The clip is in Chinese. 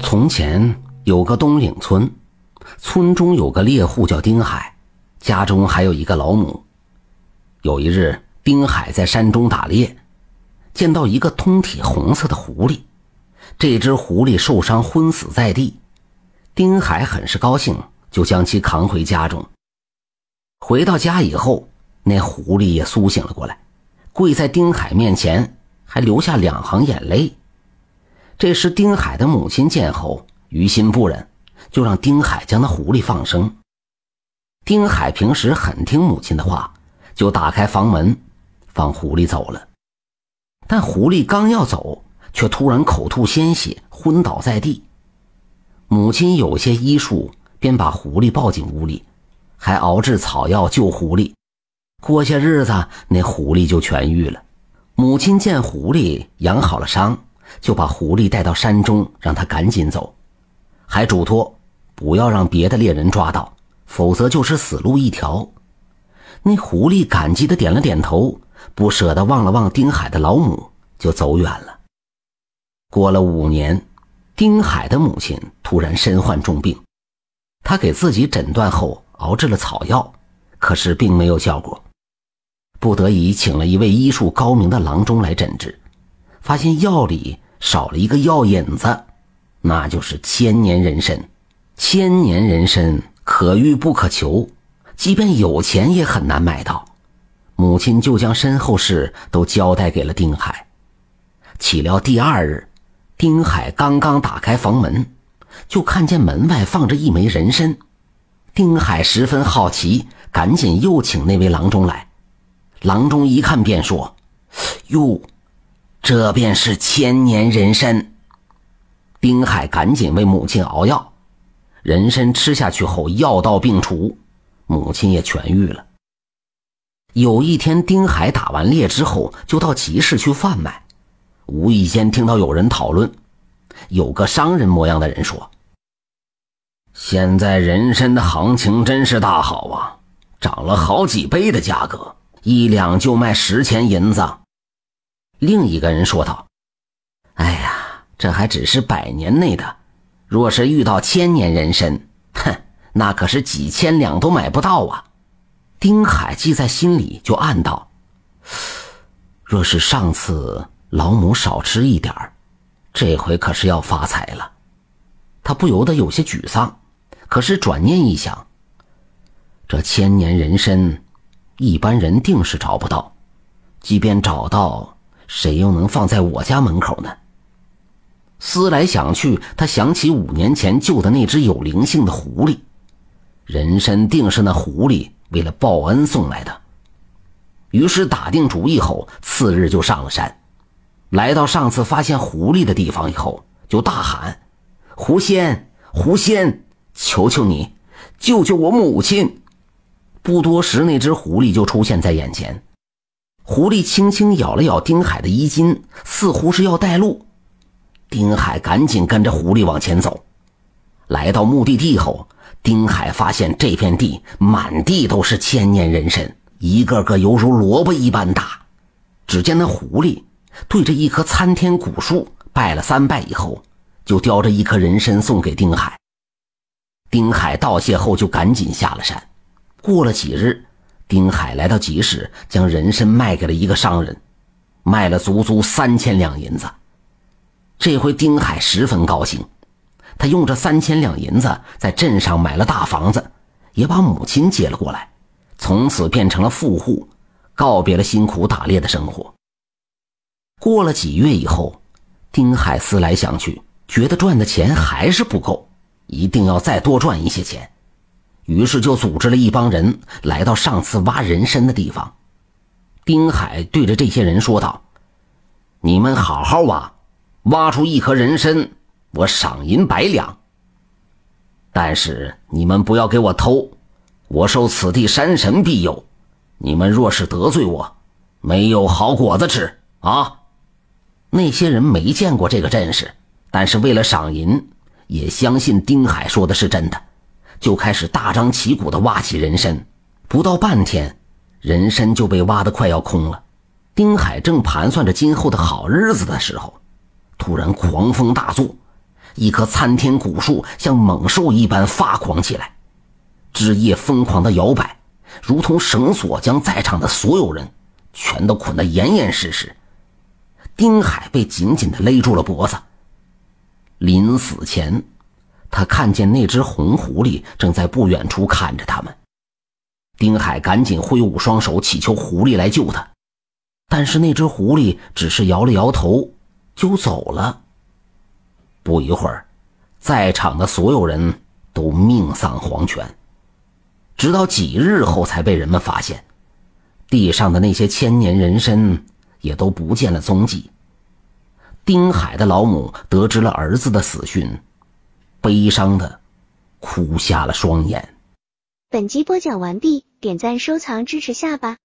从前有个东岭村，村中有个猎户叫丁海，家中还有一个老母。有一日，丁海在山中打猎，见到一个通体红色的狐狸，这只狐狸受伤昏死在地。丁海很是高兴，就将其扛回家中。回到家以后，那狐狸也苏醒了过来，跪在丁海面前，还流下两行眼泪。这时，丁海的母亲见后，于心不忍，就让丁海将那狐狸放生。丁海平时很听母亲的话，就打开房门，放狐狸走了。但狐狸刚要走，却突然口吐鲜血，昏倒在地。母亲有些医术，便把狐狸抱进屋里，还熬制草药救狐狸。过些日子，那狐狸就痊愈了。母亲见狐狸养好了伤。就把狐狸带到山中，让他赶紧走，还嘱托不要让别的猎人抓到，否则就是死路一条。那狐狸感激的点了点头，不舍得望了望丁海的老母，就走远了。过了五年，丁海的母亲突然身患重病，他给自己诊断后熬制了草药，可是并没有效果，不得已请了一位医术高明的郎中来诊治。发现药里少了一个药引子，那就是千年人参。千年人参可遇不可求，即便有钱也很难买到。母亲就将身后事都交代给了丁海。岂料第二日，丁海刚刚打开房门，就看见门外放着一枚人参。丁海十分好奇，赶紧又请那位郎中来。郎中一看便说：“哟。”这便是千年人参。丁海赶紧为母亲熬药，人参吃下去后，药到病除，母亲也痊愈了。有一天，丁海打完猎之后，就到集市去贩卖，无意间听到有人讨论，有个商人模样的人说：“现在人参的行情真是大好啊，涨了好几倍的价格，一两就卖十钱银子。”另一个人说道：“哎呀，这还只是百年内的，若是遇到千年人参，哼，那可是几千两都买不到啊！”丁海记在心里，就暗道：“若是上次老母少吃一点，这回可是要发财了。”他不由得有些沮丧，可是转念一想，这千年人参，一般人定是找不到，即便找到。谁又能放在我家门口呢？思来想去，他想起五年前救的那只有灵性的狐狸，人参定是那狐狸为了报恩送来的。于是打定主意后，次日就上了山。来到上次发现狐狸的地方以后，就大喊：“狐仙，狐仙，求求你，救救我母亲！”不多时，那只狐狸就出现在眼前。狐狸轻轻咬了咬丁海的衣襟，似乎是要带路。丁海赶紧跟着狐狸往前走。来到目的地后，丁海发现这片地满地都是千年人参，一个个犹如萝卜一般大。只见那狐狸对着一棵参天古树拜了三拜以后，就叼着一颗人参送给丁海。丁海道谢后，就赶紧下了山。过了几日。丁海来到集市，将人参卖给了一个商人，卖了足足三千两银子。这回丁海十分高兴，他用这三千两银子在镇上买了大房子，也把母亲接了过来，从此变成了富户，告别了辛苦打猎的生活。过了几月以后，丁海思来想去，觉得赚的钱还是不够，一定要再多赚一些钱。于是就组织了一帮人来到上次挖人参的地方。丁海对着这些人说道：“你们好好挖，挖出一颗人参，我赏银百两。但是你们不要给我偷，我受此地山神庇佑，你们若是得罪我，没有好果子吃啊！”那些人没见过这个阵势，但是为了赏银，也相信丁海说的是真的。就开始大张旗鼓地挖起人参，不到半天，人参就被挖得快要空了。丁海正盘算着今后的好日子的时候，突然狂风大作，一棵参天古树像猛兽一般发狂起来，枝叶疯狂的摇摆，如同绳索将在场的所有人全都捆得严严实实。丁海被紧紧地勒住了脖子。临死前，他看见那只红狐狸正在不远处看着他们。丁海赶紧挥舞双手，祈求狐狸来救他，但是那只狐狸只是摇了摇头，就走了。不一会儿，在场的所有人都命丧黄泉，直到几日后才被人们发现，地上的那些千年人参也都不见了踪迹。丁海的老母得知了儿子的死讯，悲伤的哭瞎了双眼。本集播讲完毕，点赞收藏支持下吧。